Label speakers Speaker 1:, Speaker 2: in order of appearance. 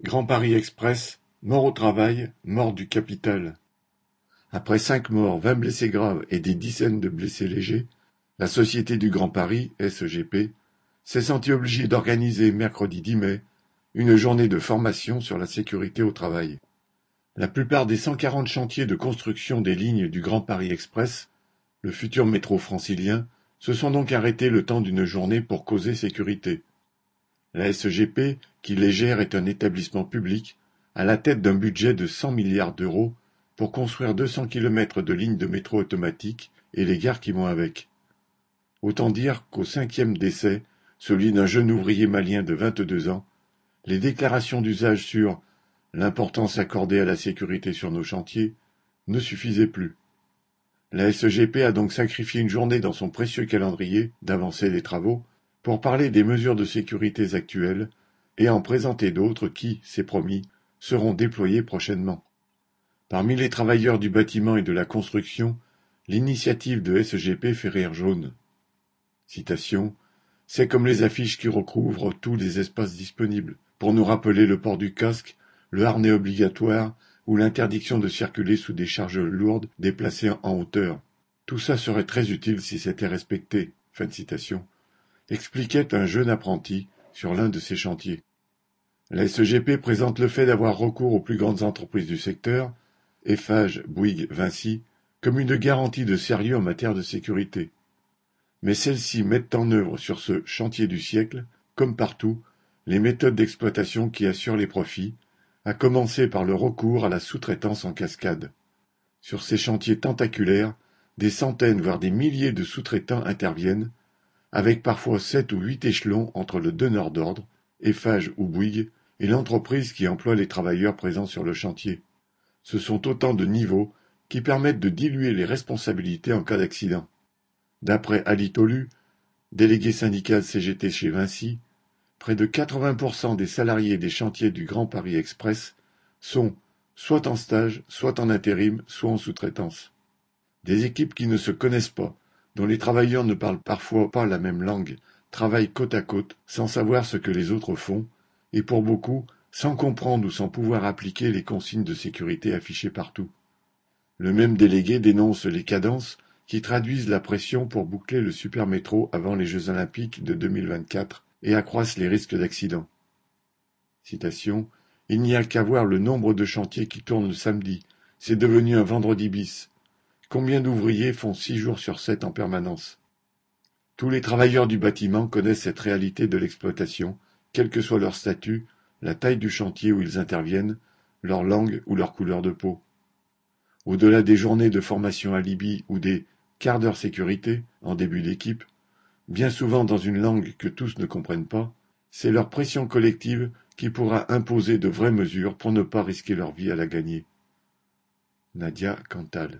Speaker 1: Grand Paris Express, mort au travail, mort du capital. Après cinq morts, vingt blessés graves et des dizaines de blessés légers, la Société du Grand Paris, SEGP, s'est sentie obligée d'organiser mercredi 10 mai une journée de formation sur la sécurité au travail. La plupart des 140 chantiers de construction des lignes du Grand Paris Express, le futur métro francilien, se sont donc arrêtés le temps d'une journée pour causer sécurité. La SEGP, qui les gère, est un établissement public, à la tête d'un budget de 100 milliards d'euros pour construire 200 kilomètres de lignes de métro automatique et les gares qui vont avec. Autant dire qu'au cinquième décès, celui d'un jeune ouvrier malien de 22 ans, les déclarations d'usage sur l'importance accordée à la sécurité sur nos chantiers ne suffisaient plus. La SEGP a donc sacrifié une journée dans son précieux calendrier d'avancée des travaux pour parler des mesures de sécurité actuelles et en présenter d'autres qui, c'est promis, seront déployées prochainement. Parmi les travailleurs du bâtiment et de la construction, l'initiative de SGP fait rire jaune. C'est comme les affiches qui recouvrent tous les espaces disponibles, pour nous rappeler le port du casque, le harnais obligatoire ou l'interdiction de circuler sous des charges lourdes déplacées en hauteur. Tout ça serait très utile si c'était respecté. Fin citation expliquait un jeune apprenti sur l'un de ses chantiers. La SGP présente le fait d'avoir recours aux plus grandes entreprises du secteur, Eiffage, Bouygues, Vinci, comme une garantie de sérieux en matière de sécurité. Mais celles-ci mettent en œuvre sur ce chantier du siècle, comme partout, les méthodes d'exploitation qui assurent les profits, à commencer par le recours à la sous-traitance en cascade. Sur ces chantiers tentaculaires, des centaines voire des milliers de sous-traitants interviennent, avec parfois sept ou huit échelons entre le donneur d'ordre, Eiffage ou Bouygues, et l'entreprise qui emploie les travailleurs présents sur le chantier. Ce sont autant de niveaux qui permettent de diluer les responsabilités en cas d'accident. D'après Ali Tolu, délégué syndical CGT chez Vinci, près de 80% des salariés des chantiers du Grand Paris Express sont soit en stage, soit en intérim, soit en sous-traitance. Des équipes qui ne se connaissent pas, dont les travailleurs ne parlent parfois pas la même langue, travaillent côte à côte, sans savoir ce que les autres font, et pour beaucoup, sans comprendre ou sans pouvoir appliquer les consignes de sécurité affichées partout. Le même délégué dénonce les cadences qui traduisent la pression pour boucler le supermétro avant les Jeux olympiques de 2024 et accroissent les risques d'accident. Citation Il n'y a qu'à voir le nombre de chantiers qui tournent le samedi. C'est devenu un vendredi bis. Combien d'ouvriers font six jours sur sept en permanence? Tous les travailleurs du bâtiment connaissent cette réalité de l'exploitation, quel que soit leur statut, la taille du chantier où ils interviennent, leur langue ou leur couleur de peau. Au-delà des journées de formation à Libye ou des quarts d'heure sécurité en début d'équipe, bien souvent dans une langue que tous ne comprennent pas, c'est leur pression collective qui pourra imposer de vraies mesures pour ne pas risquer leur vie à la gagner. Nadia Cantal